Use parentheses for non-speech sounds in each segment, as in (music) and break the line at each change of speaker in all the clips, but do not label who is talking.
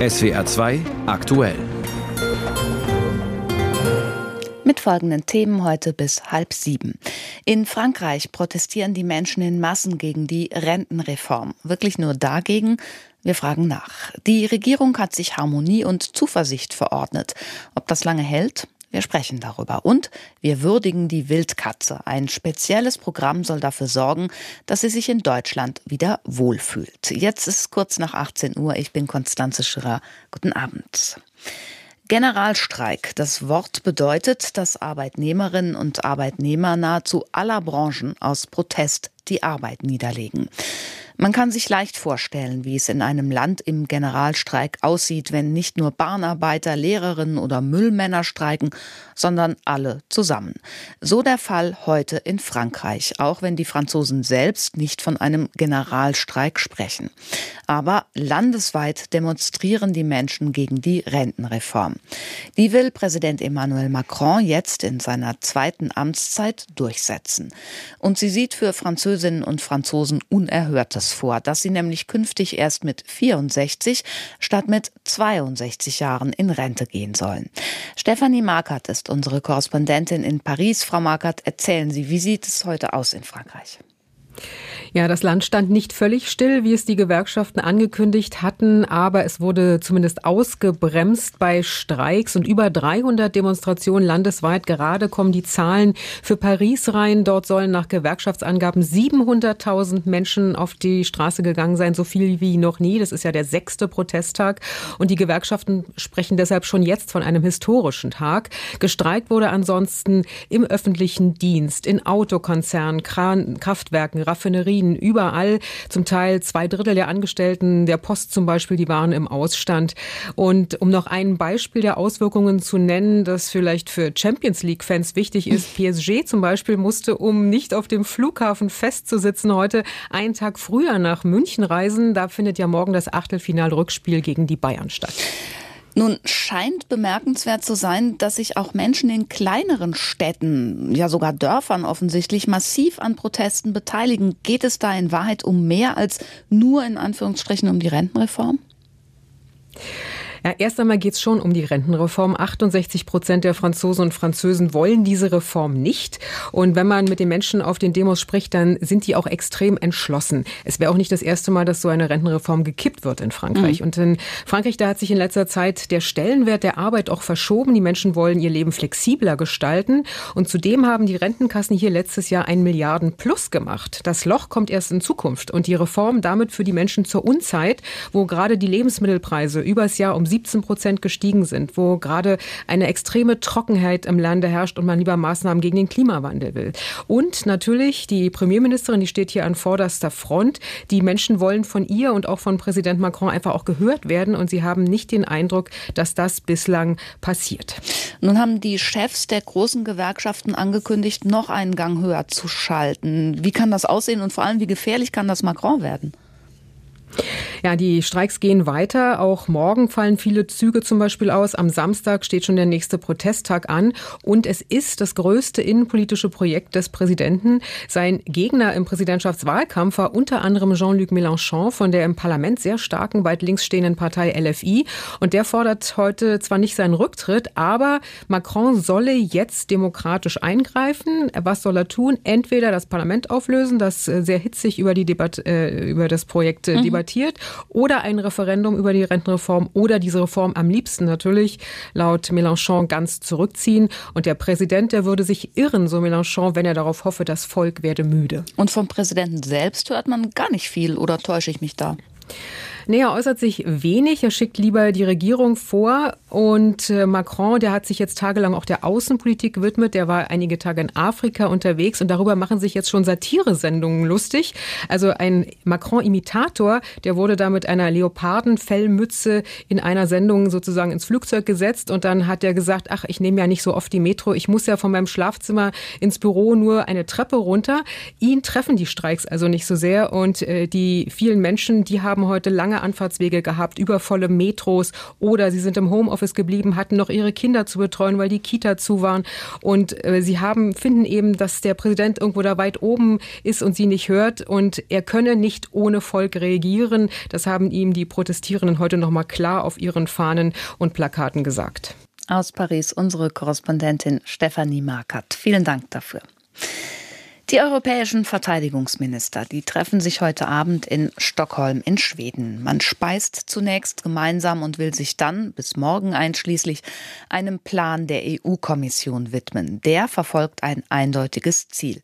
SWR 2 aktuell.
Mit folgenden Themen heute bis halb sieben. In Frankreich protestieren die Menschen in Massen gegen die Rentenreform. Wirklich nur dagegen? Wir fragen nach. Die Regierung hat sich Harmonie und Zuversicht verordnet. Ob das lange hält? Wir sprechen darüber. Und wir würdigen die Wildkatze. Ein spezielles Programm soll dafür sorgen, dass sie sich in Deutschland wieder wohlfühlt. Jetzt ist es kurz nach 18 Uhr. Ich bin Konstanze Schirrer. Guten Abend. Generalstreik. Das Wort bedeutet, dass Arbeitnehmerinnen und Arbeitnehmer nahezu aller Branchen aus Protest die Arbeit niederlegen. Man kann sich leicht vorstellen, wie es in einem Land im Generalstreik aussieht, wenn nicht nur Bahnarbeiter, Lehrerinnen oder Müllmänner streiken, sondern alle zusammen. So der Fall heute in Frankreich, auch wenn die Franzosen selbst nicht von einem Generalstreik sprechen. Aber landesweit demonstrieren die Menschen gegen die Rentenreform. Die will Präsident Emmanuel Macron jetzt in seiner zweiten Amtszeit durchsetzen. Und sie sieht für Französinnen und Franzosen Unerhörtes Alters vor, dass sie nämlich künftig erst mit 64 statt mit 62 Jahren in Rente gehen sollen. Stefanie Markert ist unsere Korrespondentin in Paris. Frau Markert, erzählen Sie, wie sieht es heute aus in Frankreich?
Ja, das Land stand nicht völlig still, wie es die Gewerkschaften angekündigt hatten, aber es wurde zumindest ausgebremst bei Streiks und über 300 Demonstrationen landesweit. Gerade kommen die Zahlen für Paris rein. Dort sollen nach Gewerkschaftsangaben 700.000 Menschen auf die Straße gegangen sein, so viel wie noch nie. Das ist ja der sechste Protesttag und die Gewerkschaften sprechen deshalb schon jetzt von einem historischen Tag. Gestreikt wurde ansonsten im öffentlichen Dienst, in Autokonzernen, Kraftwerken, Raffinerien, überall. Zum Teil zwei Drittel der Angestellten der Post zum Beispiel, die waren im Ausstand. Und um noch ein Beispiel der Auswirkungen zu nennen, das vielleicht für Champions League-Fans wichtig ist, (laughs) PSG zum Beispiel musste, um nicht auf dem Flughafen festzusitzen, heute einen Tag früher nach München reisen. Da findet ja morgen das Achtelfinal-Rückspiel gegen die Bayern statt.
Nun scheint bemerkenswert zu sein, dass sich auch Menschen in kleineren Städten, ja sogar Dörfern offensichtlich massiv an Protesten beteiligen. Geht es da in Wahrheit um mehr als nur in Anführungsstrichen um die Rentenreform?
Ja, erst einmal geht es schon um die Rentenreform. 68 Prozent der Franzosen und Französen wollen diese Reform nicht. Und wenn man mit den Menschen auf den Demos spricht, dann sind die auch extrem entschlossen. Es wäre auch nicht das erste Mal, dass so eine Rentenreform gekippt wird in Frankreich. Mhm. Und in Frankreich, da hat sich in letzter Zeit der Stellenwert der Arbeit auch verschoben. Die Menschen wollen ihr Leben flexibler gestalten. Und zudem haben die Rentenkassen hier letztes Jahr ein Milliarden Plus gemacht. Das Loch kommt erst in Zukunft. Und die Reform damit für die Menschen zur Unzeit, wo gerade die Lebensmittelpreise übers Jahr um 17 Prozent gestiegen sind, wo gerade eine extreme Trockenheit im Lande herrscht und man lieber Maßnahmen gegen den Klimawandel will. Und natürlich die Premierministerin, die steht hier an vorderster Front. Die Menschen wollen von ihr und auch von Präsident Macron einfach auch gehört werden und sie haben nicht den Eindruck, dass das bislang passiert.
Nun haben die Chefs der großen Gewerkschaften angekündigt, noch einen Gang höher zu schalten. Wie kann das aussehen und vor allem, wie gefährlich kann das Macron werden?
Ja, die Streiks gehen weiter. Auch morgen fallen viele Züge zum Beispiel aus. Am Samstag steht schon der nächste Protesttag an. Und es ist das größte innenpolitische Projekt des Präsidenten. Sein Gegner im Präsidentschaftswahlkampf war unter anderem Jean-Luc Mélenchon von der im Parlament sehr starken, weit links stehenden Partei LFI. Und der fordert heute zwar nicht seinen Rücktritt, aber Macron solle jetzt demokratisch eingreifen. Was soll er tun? Entweder das Parlament auflösen, das sehr hitzig über die Debatte, äh, über das Projekt äh, mhm. debattiert debattiert oder ein Referendum über die Rentenreform oder diese Reform am liebsten natürlich laut Mélenchon ganz zurückziehen. Und der Präsident, der würde sich irren, so Mélenchon, wenn er darauf hoffe, das Volk werde müde.
Und vom Präsidenten selbst hört man gar nicht viel oder täusche ich mich da?
Nee, er äußert sich wenig. Er schickt lieber die Regierung vor. Und äh, Macron, der hat sich jetzt tagelang auch der Außenpolitik gewidmet. Der war einige Tage in Afrika unterwegs und darüber machen sich jetzt schon Satiresendungen lustig. Also ein Macron-Imitator, der wurde da mit einer Leopardenfellmütze in einer Sendung sozusagen ins Flugzeug gesetzt und dann hat er gesagt, ach, ich nehme ja nicht so oft die Metro. Ich muss ja von meinem Schlafzimmer ins Büro nur eine Treppe runter. Ihn treffen die Streiks also nicht so sehr und äh, die vielen Menschen, die haben heute lange lange Anfahrtswege gehabt, übervolle Metros oder sie sind im Homeoffice geblieben, hatten noch ihre Kinder zu betreuen, weil die Kita zu waren. Und äh, sie haben, finden eben, dass der Präsident irgendwo da weit oben ist und sie nicht hört und er könne nicht ohne Volk regieren. Das haben ihm die Protestierenden heute noch mal klar auf ihren Fahnen und Plakaten gesagt.
Aus Paris unsere Korrespondentin Stefanie Markert. Vielen Dank dafür. Die europäischen Verteidigungsminister, die treffen sich heute Abend in Stockholm in Schweden. Man speist zunächst gemeinsam und will sich dann bis morgen einschließlich einem Plan der EU-Kommission widmen. Der verfolgt ein eindeutiges Ziel.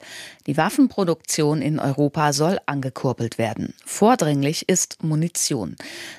Die Waffenproduktion in Europa soll angekurbelt werden. Vordringlich ist Munition.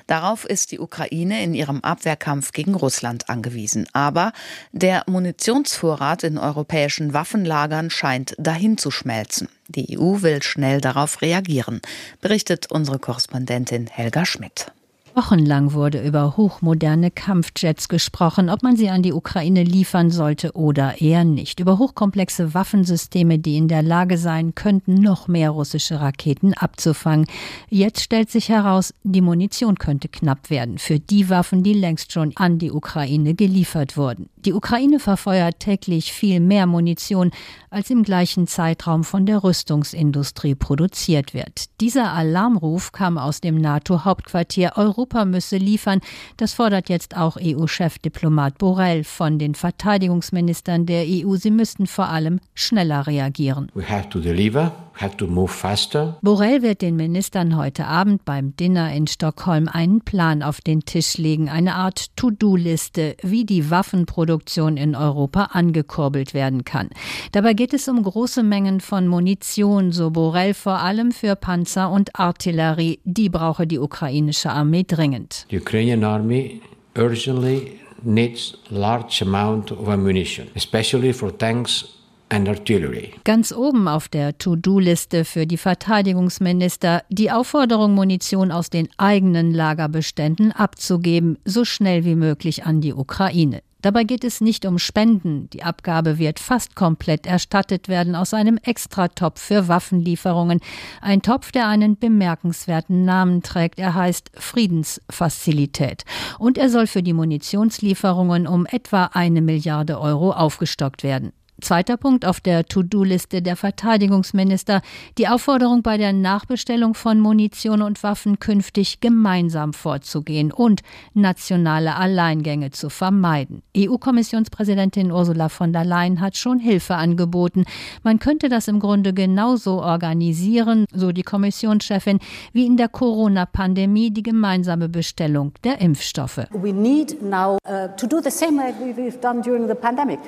Darauf ist die Ukraine in ihrem Abwehrkampf gegen Russland angewiesen. Aber der Munitionsvorrat in europäischen Waffenlagern scheint dahin zu schmelzen schmelzen. Die EU will schnell darauf reagieren, berichtet unsere Korrespondentin Helga Schmidt.
Wochenlang wurde über hochmoderne Kampfjets gesprochen, ob man sie an die Ukraine liefern sollte oder eher nicht. Über hochkomplexe Waffensysteme, die in der Lage sein könnten, noch mehr russische Raketen abzufangen. Jetzt stellt sich heraus, die Munition könnte knapp werden für die Waffen, die längst schon an die Ukraine geliefert wurden. Die Ukraine verfeuert täglich viel mehr Munition, als im gleichen Zeitraum von der Rüstungsindustrie produziert wird. Dieser Alarmruf kam aus dem NATO-Hauptquartier Europa müsse liefern. Das fordert jetzt auch EU-Chefdiplomat Borrell von den Verteidigungsministern der EU. Sie müssten vor allem schneller reagieren. We have to deliver. Borrell wird den Ministern heute Abend beim Dinner in Stockholm einen Plan auf den Tisch legen, eine Art To-Do-Liste, wie die Waffenproduktion in Europa angekurbelt werden kann. Dabei geht es um große Mengen von Munition, so Borrell vor allem für Panzer und Artillerie. Die brauche die ukrainische Armee dringend. The Ukrainian army urgently needs large amount of ammunition, especially for tanks Ganz oben auf der To-Do-Liste für die Verteidigungsminister die Aufforderung, Munition aus den eigenen Lagerbeständen abzugeben, so schnell wie möglich an die Ukraine. Dabei geht es nicht um Spenden. Die Abgabe wird fast komplett erstattet werden aus einem Extratopf für Waffenlieferungen. Ein Topf, der einen bemerkenswerten Namen trägt. Er heißt Friedensfazilität. Und er soll für die Munitionslieferungen um etwa eine Milliarde Euro aufgestockt werden. Zweiter Punkt auf der To-Do-Liste der Verteidigungsminister, die Aufforderung bei der Nachbestellung von Munition und Waffen künftig gemeinsam vorzugehen und nationale Alleingänge zu vermeiden. EU-Kommissionspräsidentin Ursula von der Leyen hat schon Hilfe angeboten. Man könnte das im Grunde genauso organisieren, so die Kommissionschefin, wie in der Corona-Pandemie die gemeinsame Bestellung der Impfstoffe. Uh,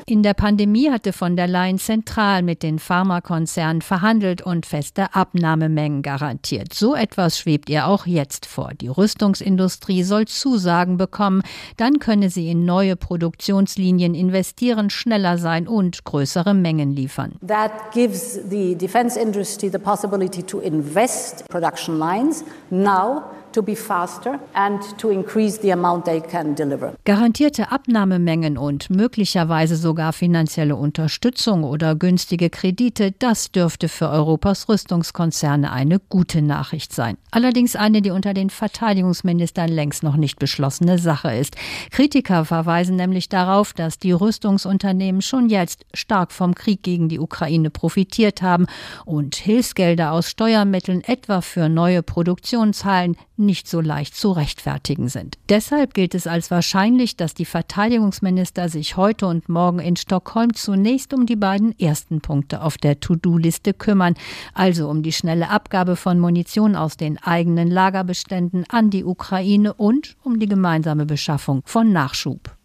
in der Pandemie hatte von von der Leyen zentral mit den Pharmakonzernen verhandelt und feste Abnahmemengen garantiert. So etwas schwebt ihr auch jetzt vor. Die Rüstungsindustrie soll Zusagen bekommen, dann könne sie in neue Produktionslinien investieren, schneller sein und größere Mengen liefern. That gives the defense industry the possibility to invest production lines now to be faster and to increase the amount they can deliver. Garantierte Abnahmemengen und möglicherweise sogar finanzielle Unterstützung oder günstige Kredite, das dürfte für Europas Rüstungskonzerne eine gute Nachricht sein. Allerdings eine, die unter den Verteidigungsministern längst noch nicht beschlossene Sache ist. Kritiker verweisen nämlich darauf, dass die Rüstungsunternehmen schon jetzt stark vom Krieg gegen die Ukraine profitiert haben und Hilfsgelder aus Steuermitteln etwa für neue Produktionshallen nicht so leicht zu rechtfertigen sind. Deshalb gilt es als wahrscheinlich, dass die Verteidigungsminister sich heute und morgen in Stockholm zunächst um die beiden ersten Punkte auf der To-Do-Liste kümmern, also um die schnelle Abgabe von Munition aus den eigenen Lagerbeständen an die Ukraine und um die gemeinsame Beschaffung von Nachschub.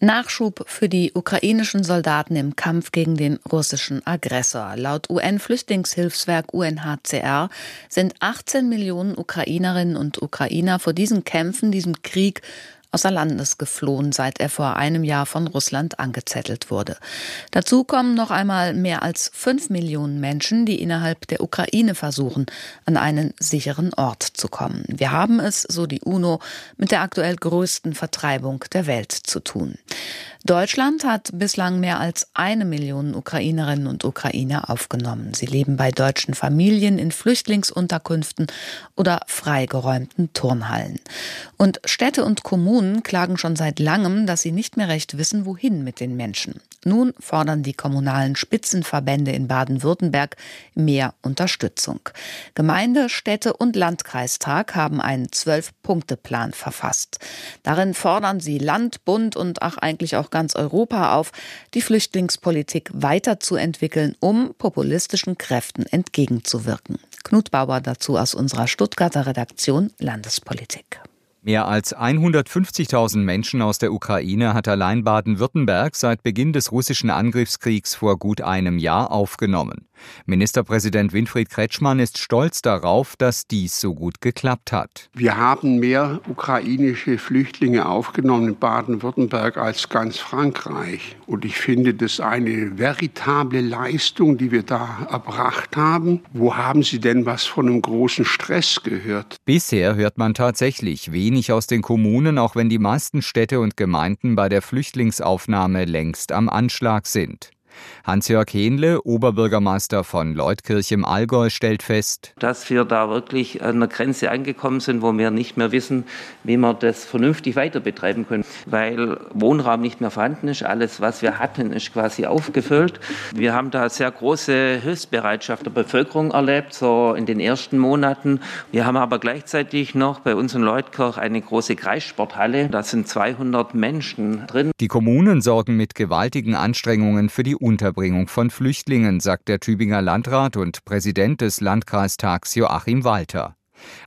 Nachschub für die ukrainischen Soldaten im Kampf gegen den russischen Aggressor. Laut UN-Flüchtlingshilfswerk UNHCR sind 18 Millionen Ukrainerinnen und Ukrainer vor diesen Kämpfen, diesem Krieg außer Landes geflohen, seit er vor einem Jahr von Russland angezettelt wurde. Dazu kommen noch einmal mehr als fünf Millionen Menschen, die innerhalb der Ukraine versuchen, an einen sicheren Ort zu kommen. Wir haben es, so die UNO, mit der aktuell größten Vertreibung der Welt zu tun. Deutschland hat bislang mehr als eine Million Ukrainerinnen und Ukrainer aufgenommen. Sie leben bei deutschen Familien in Flüchtlingsunterkünften oder freigeräumten Turnhallen. Und Städte und Kommunen klagen schon seit langem, dass sie nicht mehr recht wissen, wohin mit den Menschen. Nun fordern die kommunalen Spitzenverbände in Baden-Württemberg mehr Unterstützung. Gemeinde, Städte und Landkreistag haben einen Zwölf-Punkte-Plan verfasst. Darin fordern sie Land, Bund und ach eigentlich auch ganz Europa auf, die Flüchtlingspolitik weiterzuentwickeln, um populistischen Kräften entgegenzuwirken. Knut Bauer dazu aus unserer Stuttgarter Redaktion Landespolitik.
Mehr als 150.000 Menschen aus der Ukraine hat allein Baden-Württemberg seit Beginn des russischen Angriffskriegs vor gut einem Jahr aufgenommen. Ministerpräsident Winfried Kretschmann ist stolz darauf, dass dies so gut geklappt hat.
Wir haben mehr ukrainische Flüchtlinge aufgenommen in Baden-Württemberg als ganz Frankreich. Und ich finde das eine veritable Leistung, die wir da erbracht haben. Wo haben Sie denn was von einem großen Stress gehört?
Bisher hört man tatsächlich wenig wenig aus den Kommunen, auch wenn die meisten Städte und Gemeinden bei der Flüchtlingsaufnahme längst am Anschlag sind. Hans-Jörg Hähnle, Oberbürgermeister von Leutkirch im Allgäu, stellt fest,
dass wir da wirklich an einer Grenze angekommen sind, wo wir nicht mehr wissen, wie wir das vernünftig weiter betreiben können, weil Wohnraum nicht mehr vorhanden ist. Alles, was wir hatten, ist quasi aufgefüllt. Wir haben da sehr große Hilfsbereitschaft der Bevölkerung erlebt, so in den ersten Monaten. Wir haben aber gleichzeitig noch bei uns in Leutkirch eine große Kreissporthalle. Da sind 200 Menschen drin.
Die Kommunen sorgen mit gewaltigen Anstrengungen für die Unterbringung von Flüchtlingen, sagt der Tübinger Landrat und Präsident des Landkreistags Joachim Walter.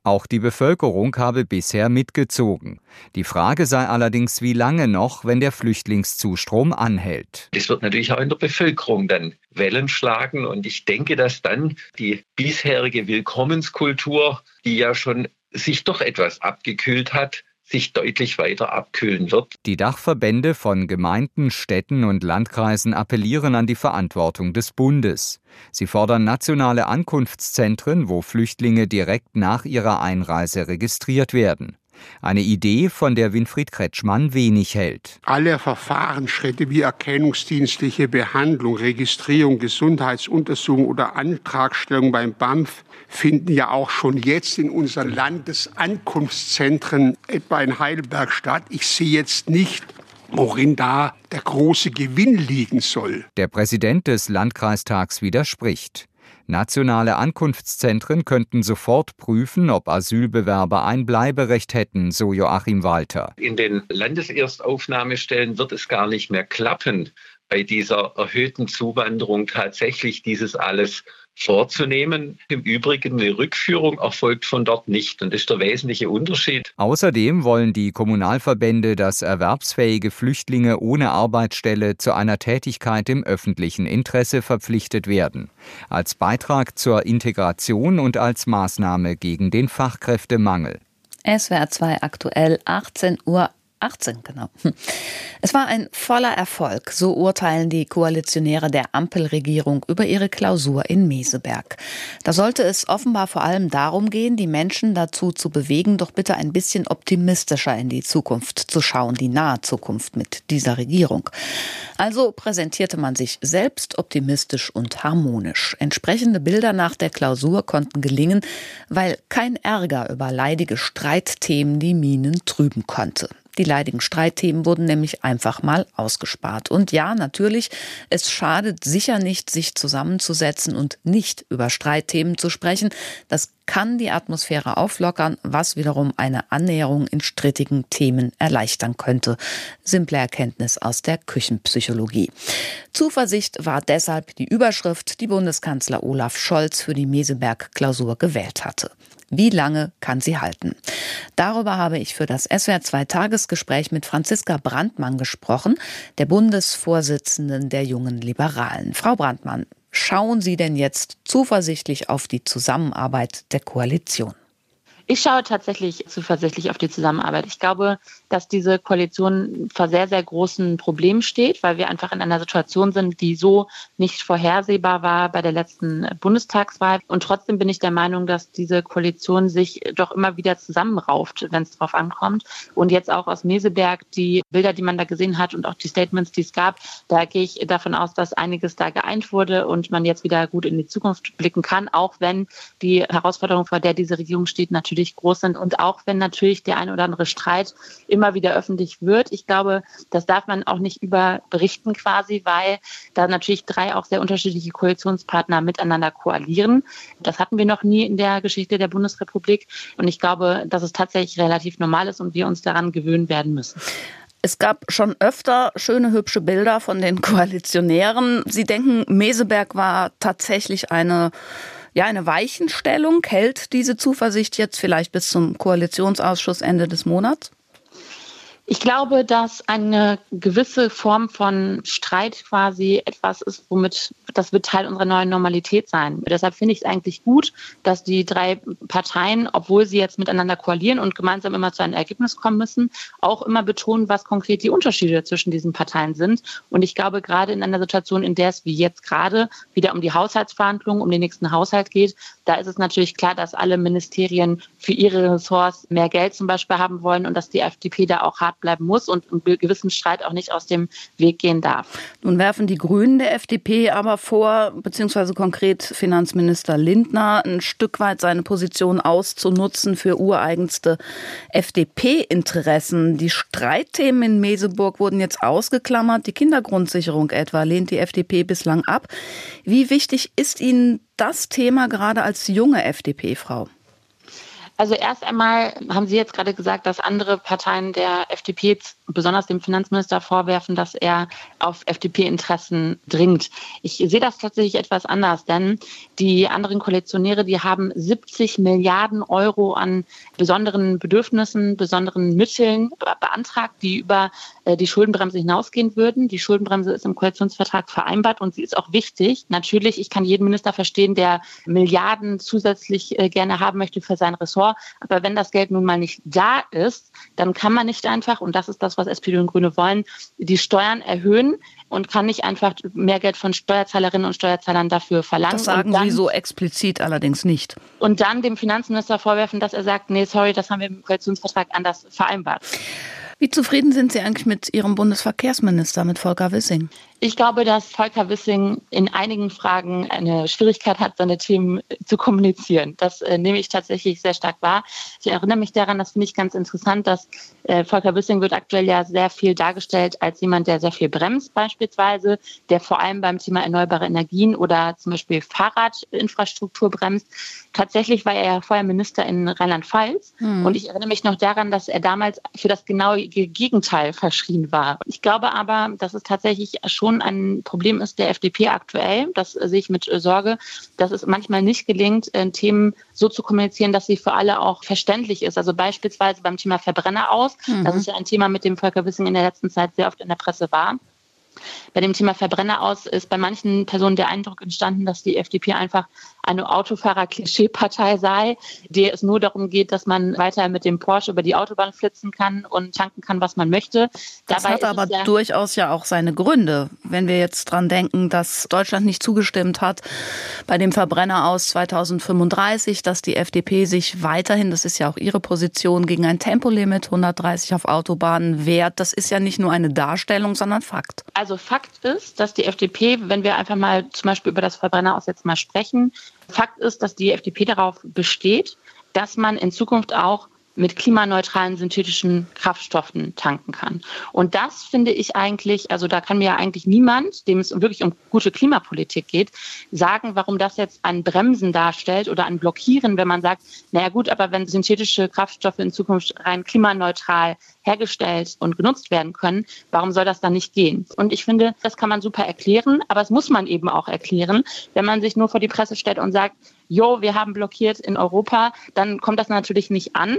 Auch die Bevölkerung habe bisher mitgezogen. Die Frage sei allerdings, wie lange noch, wenn der Flüchtlingszustrom anhält.
Das wird natürlich auch in der Bevölkerung dann Wellen schlagen und ich denke, dass dann die bisherige Willkommenskultur, die ja schon sich doch etwas abgekühlt hat, sich deutlich weiter abkühlen wird.
Die Dachverbände von Gemeinden, Städten und Landkreisen appellieren an die Verantwortung des Bundes. Sie fordern nationale Ankunftszentren, wo Flüchtlinge direkt nach ihrer Einreise registriert werden. Eine Idee, von der Winfried Kretschmann wenig hält.
Alle Verfahrensschritte wie erkennungsdienstliche Behandlung, Registrierung, Gesundheitsuntersuchung oder Antragstellung beim BAMF finden ja auch schon jetzt in unseren Landesankunftszentren, etwa in Heidelberg statt. Ich sehe jetzt nicht, worin da der große Gewinn liegen soll.
Der Präsident des Landkreistags widerspricht. Nationale Ankunftszentren könnten sofort prüfen, ob Asylbewerber ein Bleiberecht hätten, so Joachim Walter.
In den Landeserstaufnahmestellen wird es gar nicht mehr klappen, bei dieser erhöhten Zuwanderung tatsächlich dieses alles vorzunehmen. Im Übrigen eine Rückführung erfolgt von dort nicht. Und das ist der wesentliche Unterschied.
Außerdem wollen die Kommunalverbände, dass erwerbsfähige Flüchtlinge ohne Arbeitsstelle zu einer Tätigkeit im öffentlichen Interesse verpflichtet werden. Als Beitrag zur Integration und als Maßnahme gegen den Fachkräftemangel.
SWR 2 aktuell 18 Uhr 18, genau. Hm. Es war ein voller Erfolg, so urteilen die Koalitionäre der Ampelregierung über ihre Klausur in Meseberg. Da sollte es offenbar vor allem darum gehen, die Menschen dazu zu bewegen, doch bitte ein bisschen optimistischer in die Zukunft zu schauen, die nahe Zukunft mit dieser Regierung. Also präsentierte man sich selbst optimistisch und harmonisch. Entsprechende Bilder nach der Klausur konnten gelingen, weil kein Ärger über leidige Streitthemen die Minen trüben konnte. Die leidigen Streitthemen wurden nämlich einfach mal ausgespart. Und ja, natürlich, es schadet sicher nicht, sich zusammenzusetzen und nicht über Streitthemen zu sprechen. Das kann die Atmosphäre auflockern, was wiederum eine Annäherung in strittigen Themen erleichtern könnte. Simple Erkenntnis aus der Küchenpsychologie. Zuversicht war deshalb die Überschrift, die Bundeskanzler Olaf Scholz für die Meseberg-Klausur gewählt hatte. Wie lange kann sie halten? Darüber habe ich für das SWR 2 Tagesgespräch mit Franziska Brandmann gesprochen, der Bundesvorsitzenden der Jungen Liberalen. Frau Brandmann, schauen Sie denn jetzt zuversichtlich auf die Zusammenarbeit der Koalition?
Ich schaue tatsächlich zuversichtlich auf die Zusammenarbeit. Ich glaube, dass diese Koalition vor sehr, sehr großen Problemen steht, weil wir einfach in einer Situation sind, die so nicht vorhersehbar war bei der letzten Bundestagswahl. Und trotzdem bin ich der Meinung, dass diese Koalition sich doch immer wieder zusammenrauft, wenn es drauf ankommt. Und jetzt auch aus Meseberg, die Bilder, die man da gesehen hat und auch die Statements, die es gab, da gehe ich davon aus, dass einiges da geeint wurde und man jetzt wieder gut in die Zukunft blicken kann, auch wenn die Herausforderung, vor der diese Regierung steht, natürlich natürlich groß sind und auch wenn natürlich der ein oder andere Streit immer wieder öffentlich wird. Ich glaube, das darf man auch nicht überberichten quasi, weil da natürlich drei auch sehr unterschiedliche Koalitionspartner miteinander koalieren. Das hatten wir noch nie in der Geschichte der Bundesrepublik und ich glaube, dass es tatsächlich relativ normal ist und wir uns daran gewöhnen werden müssen.
Es gab schon öfter schöne, hübsche Bilder von den Koalitionären. Sie denken, Meseberg war tatsächlich eine ja, eine Weichenstellung. Hält diese Zuversicht jetzt vielleicht bis zum Koalitionsausschuss Ende des Monats?
Ich glaube, dass eine gewisse Form von Streit quasi etwas ist, womit das wird Teil unserer neuen Normalität sein. Deshalb finde ich es eigentlich gut, dass die drei Parteien, obwohl sie jetzt miteinander koalieren und gemeinsam immer zu einem Ergebnis kommen müssen, auch immer betonen, was konkret die Unterschiede zwischen diesen Parteien sind. Und ich glaube, gerade in einer Situation, in der es wie jetzt gerade wieder um die Haushaltsverhandlungen, um den nächsten Haushalt geht, da ist es natürlich klar, dass alle Ministerien für ihre Ressorts mehr Geld zum Beispiel haben wollen und dass die FDP da auch hart bleiben muss und einen gewissen Streit auch nicht aus dem Weg gehen darf.
Nun werfen die Grünen der FDP aber vor, beziehungsweise konkret Finanzminister Lindner, ein Stück weit seine Position auszunutzen für ureigenste FDP-Interessen. Die Streitthemen in Meseburg wurden jetzt ausgeklammert. Die Kindergrundsicherung etwa lehnt die FDP bislang ab. Wie wichtig ist Ihnen das Thema gerade als junge FDP-Frau?
Also erst einmal haben Sie jetzt gerade gesagt, dass andere Parteien der FDP, besonders dem Finanzminister, vorwerfen, dass er auf FDP-Interessen dringt. Ich sehe das tatsächlich etwas anders, denn die anderen Koalitionäre, die haben 70 Milliarden Euro an besonderen Bedürfnissen, besonderen Mitteln beantragt, die über äh, die Schuldenbremse hinausgehen würden. Die Schuldenbremse ist im Koalitionsvertrag vereinbart und sie ist auch wichtig. Natürlich, ich kann jeden Minister verstehen, der Milliarden zusätzlich äh, gerne haben möchte für sein Ressort. Aber wenn das Geld nun mal nicht da ist, dann kann man nicht einfach, und das ist das, was SPD und Grüne wollen, die Steuern erhöhen und kann nicht einfach mehr Geld von Steuerzahlerinnen und Steuerzahlern dafür verlangen.
Das sagen dann, Sie so explizit allerdings nicht.
Und dann dem Finanzminister vorwerfen, dass er sagt, nee, sorry, das haben wir im Koalitionsvertrag anders vereinbart.
Wie zufrieden sind Sie eigentlich mit Ihrem Bundesverkehrsminister, mit Volker Wissing?
Ich glaube, dass Volker Wissing in einigen Fragen eine Schwierigkeit hat, seine Themen zu kommunizieren. Das äh, nehme ich tatsächlich sehr stark wahr. Ich erinnere mich daran, das finde ich ganz interessant, dass äh, Volker Wissing wird aktuell ja sehr viel dargestellt als jemand, der sehr viel bremst beispielsweise, der vor allem beim Thema erneuerbare Energien oder zum Beispiel Fahrradinfrastruktur bremst. Tatsächlich war er ja vorher Minister in Rheinland-Pfalz mhm. und ich erinnere mich noch daran, dass er damals für das genaue Gegenteil verschrien war. Ich glaube aber, dass es tatsächlich schon ein Problem ist der FDP aktuell. Das sehe ich mit Sorge, dass es manchmal nicht gelingt, äh, Themen so zu kommunizieren, dass sie für alle auch verständlich ist. Also beispielsweise beim Thema Verbrenner aus. Mhm. Das ist ja ein Thema, mit dem Volker Wissing in der letzten Zeit sehr oft in der Presse war. Bei dem Thema Verbrenner aus ist bei manchen Personen der Eindruck entstanden, dass die FDP einfach eine Autofahrer-Klischee-Partei sei, der es nur darum geht, dass man weiter mit dem Porsche über die Autobahn flitzen kann und tanken kann, was man möchte.
Das Dabei hat aber ja durchaus ja auch seine Gründe. Wenn wir jetzt dran denken, dass Deutschland nicht zugestimmt hat bei dem Verbrenner aus 2035, dass die FDP sich weiterhin, das ist ja auch ihre Position, gegen ein Tempolimit 130 auf Autobahnen wehrt. Das ist ja nicht nur eine Darstellung, sondern Fakt.
Also Fakt ist, dass die FDP, wenn wir einfach mal zum Beispiel über das Verbrenner aus jetzt mal sprechen, Fakt ist, dass die FDP darauf besteht, dass man in Zukunft auch mit klimaneutralen synthetischen Kraftstoffen tanken kann. Und das finde ich eigentlich, also da kann mir ja eigentlich niemand, dem es wirklich um gute Klimapolitik geht, sagen, warum das jetzt ein Bremsen darstellt oder ein Blockieren, wenn man sagt, naja gut, aber wenn synthetische Kraftstoffe in Zukunft rein klimaneutral hergestellt und genutzt werden können, warum soll das dann nicht gehen? Und ich finde, das kann man super erklären, aber es muss man eben auch erklären. Wenn man sich nur vor die Presse stellt und sagt, jo, wir haben blockiert in Europa, dann kommt das natürlich nicht an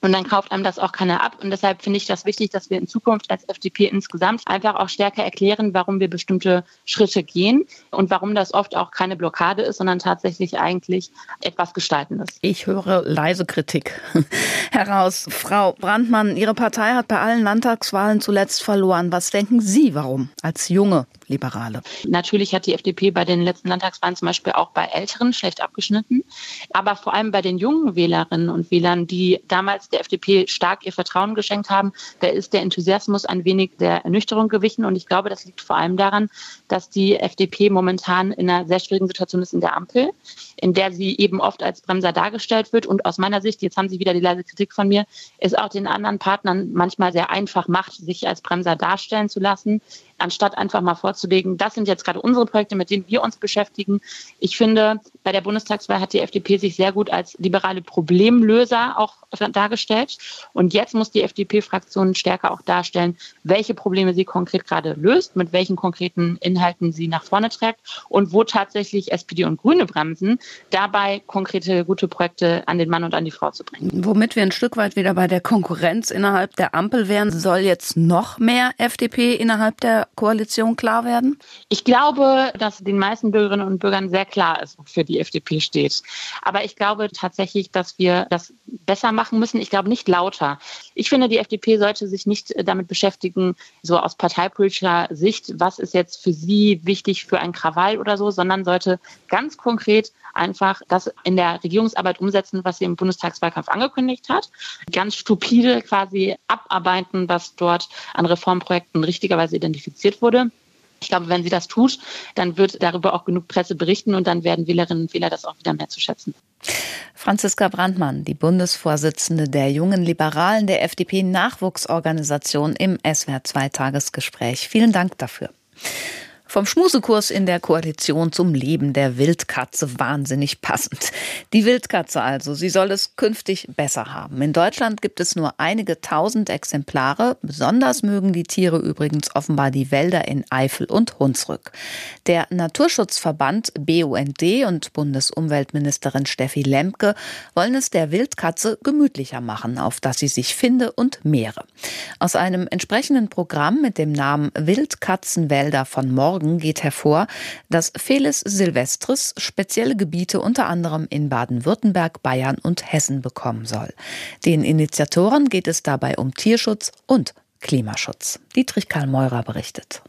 Und dann kauft einem das auch keiner ab. Und deshalb finde ich das wichtig, dass wir in Zukunft als FDP insgesamt einfach auch stärker erklären, warum wir bestimmte Schritte gehen und warum das oft auch keine Blockade ist, sondern tatsächlich eigentlich etwas Gestaltendes.
Ich höre leise Kritik (laughs) heraus. Frau Brandmann, Ihre Partei hat bei allen Landtagswahlen zuletzt verloren. Was denken Sie, warum als junge Liberale?
Natürlich hat die FDP bei den letzten Landtagswahlen zum Beispiel auch bei Älteren schlecht abgeschnitten. Aber vor allem bei den jungen Wählerinnen und Wählern, die damals der FDP stark ihr Vertrauen geschenkt haben, da ist der Enthusiasmus ein wenig der Ernüchterung gewichen. Und ich glaube, das liegt vor allem daran, dass die FDP momentan in einer sehr schwierigen Situation ist in der Ampel, in der sie eben oft als Bremser dargestellt wird. Und aus meiner Sicht, jetzt haben Sie wieder die leise Kritik von mir, ist auch den anderen Partnern manchmal sehr einfach macht, sich als Bremser darstellen zu lassen, anstatt einfach mal vorzulegen, das sind jetzt gerade unsere Projekte, mit denen wir uns beschäftigen. Ich finde, bei der Bundestagswahl hat die FDP sich sehr gut als liberale Problemlöser auch dargestellt. Und jetzt muss die FDP-Fraktion stärker auch darstellen, welche Probleme sie konkret gerade löst, mit welchen konkreten Inhalten sie nach vorne trägt und wo tatsächlich SPD und Grüne bremsen, dabei konkrete gute Projekte an den Mann und an die Frau zu bringen.
Womit wir ein Stück weit wieder bei der Konkurrenz innerhalb der Ampel wären, soll jetzt noch mehr FDP innerhalb der Koalition klar werden?
Ich glaube, dass den meisten Bürgerinnen und Bürgern sehr klar ist, wofür die FDP steht. Aber ich glaube tatsächlich, dass wir das besser machen müssen. Ich glaube nicht lauter. Ich finde, die FDP sollte sich nicht damit beschäftigen, so aus parteipolitischer Sicht, was ist jetzt für sie wichtig für ein Krawall oder so, sondern sollte ganz konkret einfach das in der Regierungsarbeit umsetzen, was sie im Bundestagswahlkampf angekündigt hat. Ganz stupide quasi abarbeiten, was dort an Reformprojekten richtigerweise identifiziert wurde. Ich glaube, wenn sie das tut, dann wird darüber auch genug Presse berichten und dann werden Wählerinnen und Wähler das auch wieder mehr zu schätzen.
Franziska Brandmann, die Bundesvorsitzende der jungen Liberalen der FDP Nachwuchsorganisation im SWR 2 Tagesgespräch. Vielen Dank dafür. Vom Schmusekurs in der Koalition zum Leben der Wildkatze wahnsinnig passend. Die Wildkatze also, sie soll es künftig besser haben. In Deutschland gibt es nur einige tausend Exemplare. Besonders mögen die Tiere übrigens offenbar die Wälder in Eifel und Hunsrück. Der Naturschutzverband BUND und Bundesumweltministerin Steffi Lemke wollen es der Wildkatze gemütlicher machen, auf dass sie sich finde und mehre. Aus einem entsprechenden Programm mit dem Namen Wildkatzenwälder von morgen Morgen geht hervor, dass Felis Silvestris spezielle Gebiete unter anderem in Baden-Württemberg, Bayern und Hessen bekommen soll. Den Initiatoren geht es dabei um Tierschutz und Klimaschutz. Dietrich Karl Meurer berichtet.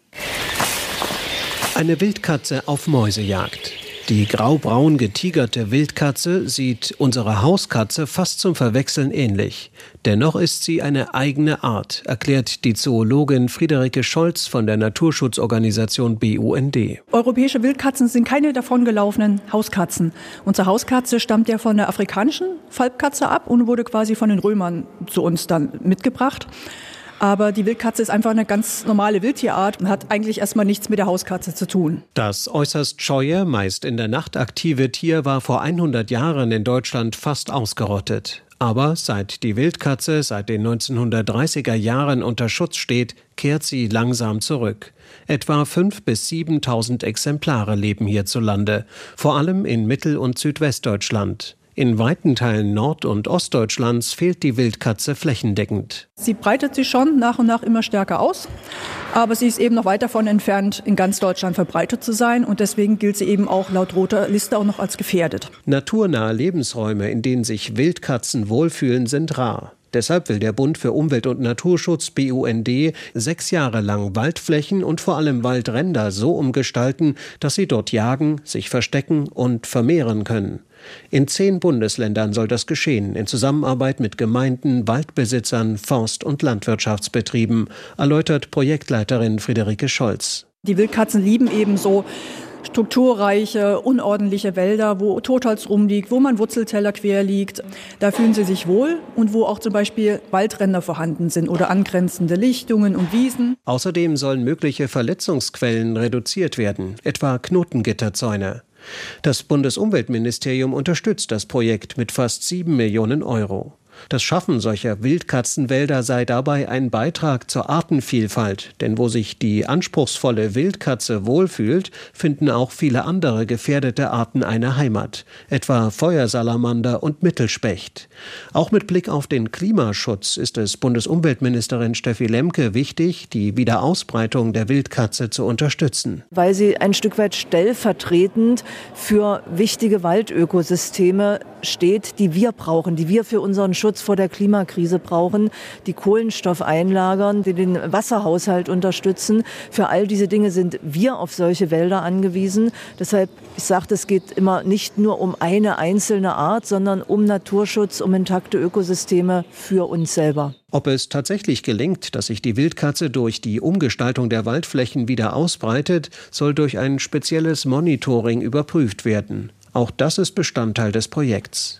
Eine Wildkatze auf Mäusejagd. Die graubraun getigerte Wildkatze sieht unserer Hauskatze fast zum Verwechseln ähnlich. Dennoch ist sie eine eigene Art, erklärt die Zoologin Friederike Scholz von der Naturschutzorganisation BUND.
Europäische Wildkatzen sind keine davongelaufenen Hauskatzen. Unsere Hauskatze stammt ja von der afrikanischen Falbkatze ab und wurde quasi von den Römern zu uns dann mitgebracht. Aber die Wildkatze ist einfach eine ganz normale Wildtierart und hat eigentlich erstmal nichts mit der Hauskatze zu tun.
Das äußerst scheue, meist in der Nacht aktive Tier war vor 100 Jahren in Deutschland fast ausgerottet. Aber seit die Wildkatze seit den 1930er Jahren unter Schutz steht, kehrt sie langsam zurück. Etwa 5.000 bis 7.000 Exemplare leben hierzulande, vor allem in Mittel- und Südwestdeutschland. In weiten Teilen Nord- und Ostdeutschlands fehlt die Wildkatze flächendeckend.
Sie breitet sich schon nach und nach immer stärker aus, aber sie ist eben noch weit davon entfernt, in ganz Deutschland verbreitet zu sein und deswegen gilt sie eben auch laut roter Liste auch noch als gefährdet.
Naturnahe Lebensräume, in denen sich Wildkatzen wohlfühlen, sind rar. Deshalb will der Bund für Umwelt und Naturschutz BUND sechs Jahre lang Waldflächen und vor allem Waldränder so umgestalten, dass sie dort jagen, sich verstecken und vermehren können. In zehn Bundesländern soll das geschehen, in Zusammenarbeit mit Gemeinden, Waldbesitzern, Forst- und Landwirtschaftsbetrieben, erläutert Projektleiterin Friederike Scholz.
Die Wildkatzen lieben eben so strukturreiche, unordentliche Wälder, wo Totholz rumliegt, wo man Wurzelteller quer liegt. Da fühlen sie sich wohl und wo auch zum Beispiel Waldränder vorhanden sind oder angrenzende Lichtungen und Wiesen.
Außerdem sollen mögliche Verletzungsquellen reduziert werden, etwa Knotengitterzäune. Das Bundesumweltministerium unterstützt das Projekt mit fast sieben Millionen Euro. Das Schaffen solcher Wildkatzenwälder sei dabei ein Beitrag zur Artenvielfalt, denn wo sich die anspruchsvolle Wildkatze wohlfühlt, finden auch viele andere gefährdete Arten eine Heimat, etwa Feuersalamander und Mittelspecht. Auch mit Blick auf den Klimaschutz ist es Bundesumweltministerin Steffi Lemke wichtig, die Wiederausbreitung der Wildkatze zu unterstützen.
Weil sie ein Stück weit stellvertretend für wichtige Waldökosysteme steht, die wir brauchen, die wir für unseren Schutz vor der Klimakrise brauchen, die Kohlenstoff einlagern, die den Wasserhaushalt unterstützen. Für all diese Dinge sind wir auf solche Wälder angewiesen. Deshalb, ich sagte, es geht immer nicht nur um eine einzelne Art, sondern um Naturschutz, um intakte Ökosysteme für uns selber.
Ob es tatsächlich gelingt, dass sich die Wildkatze durch die Umgestaltung der Waldflächen wieder ausbreitet, soll durch ein spezielles Monitoring überprüft werden. Auch das ist Bestandteil des Projekts.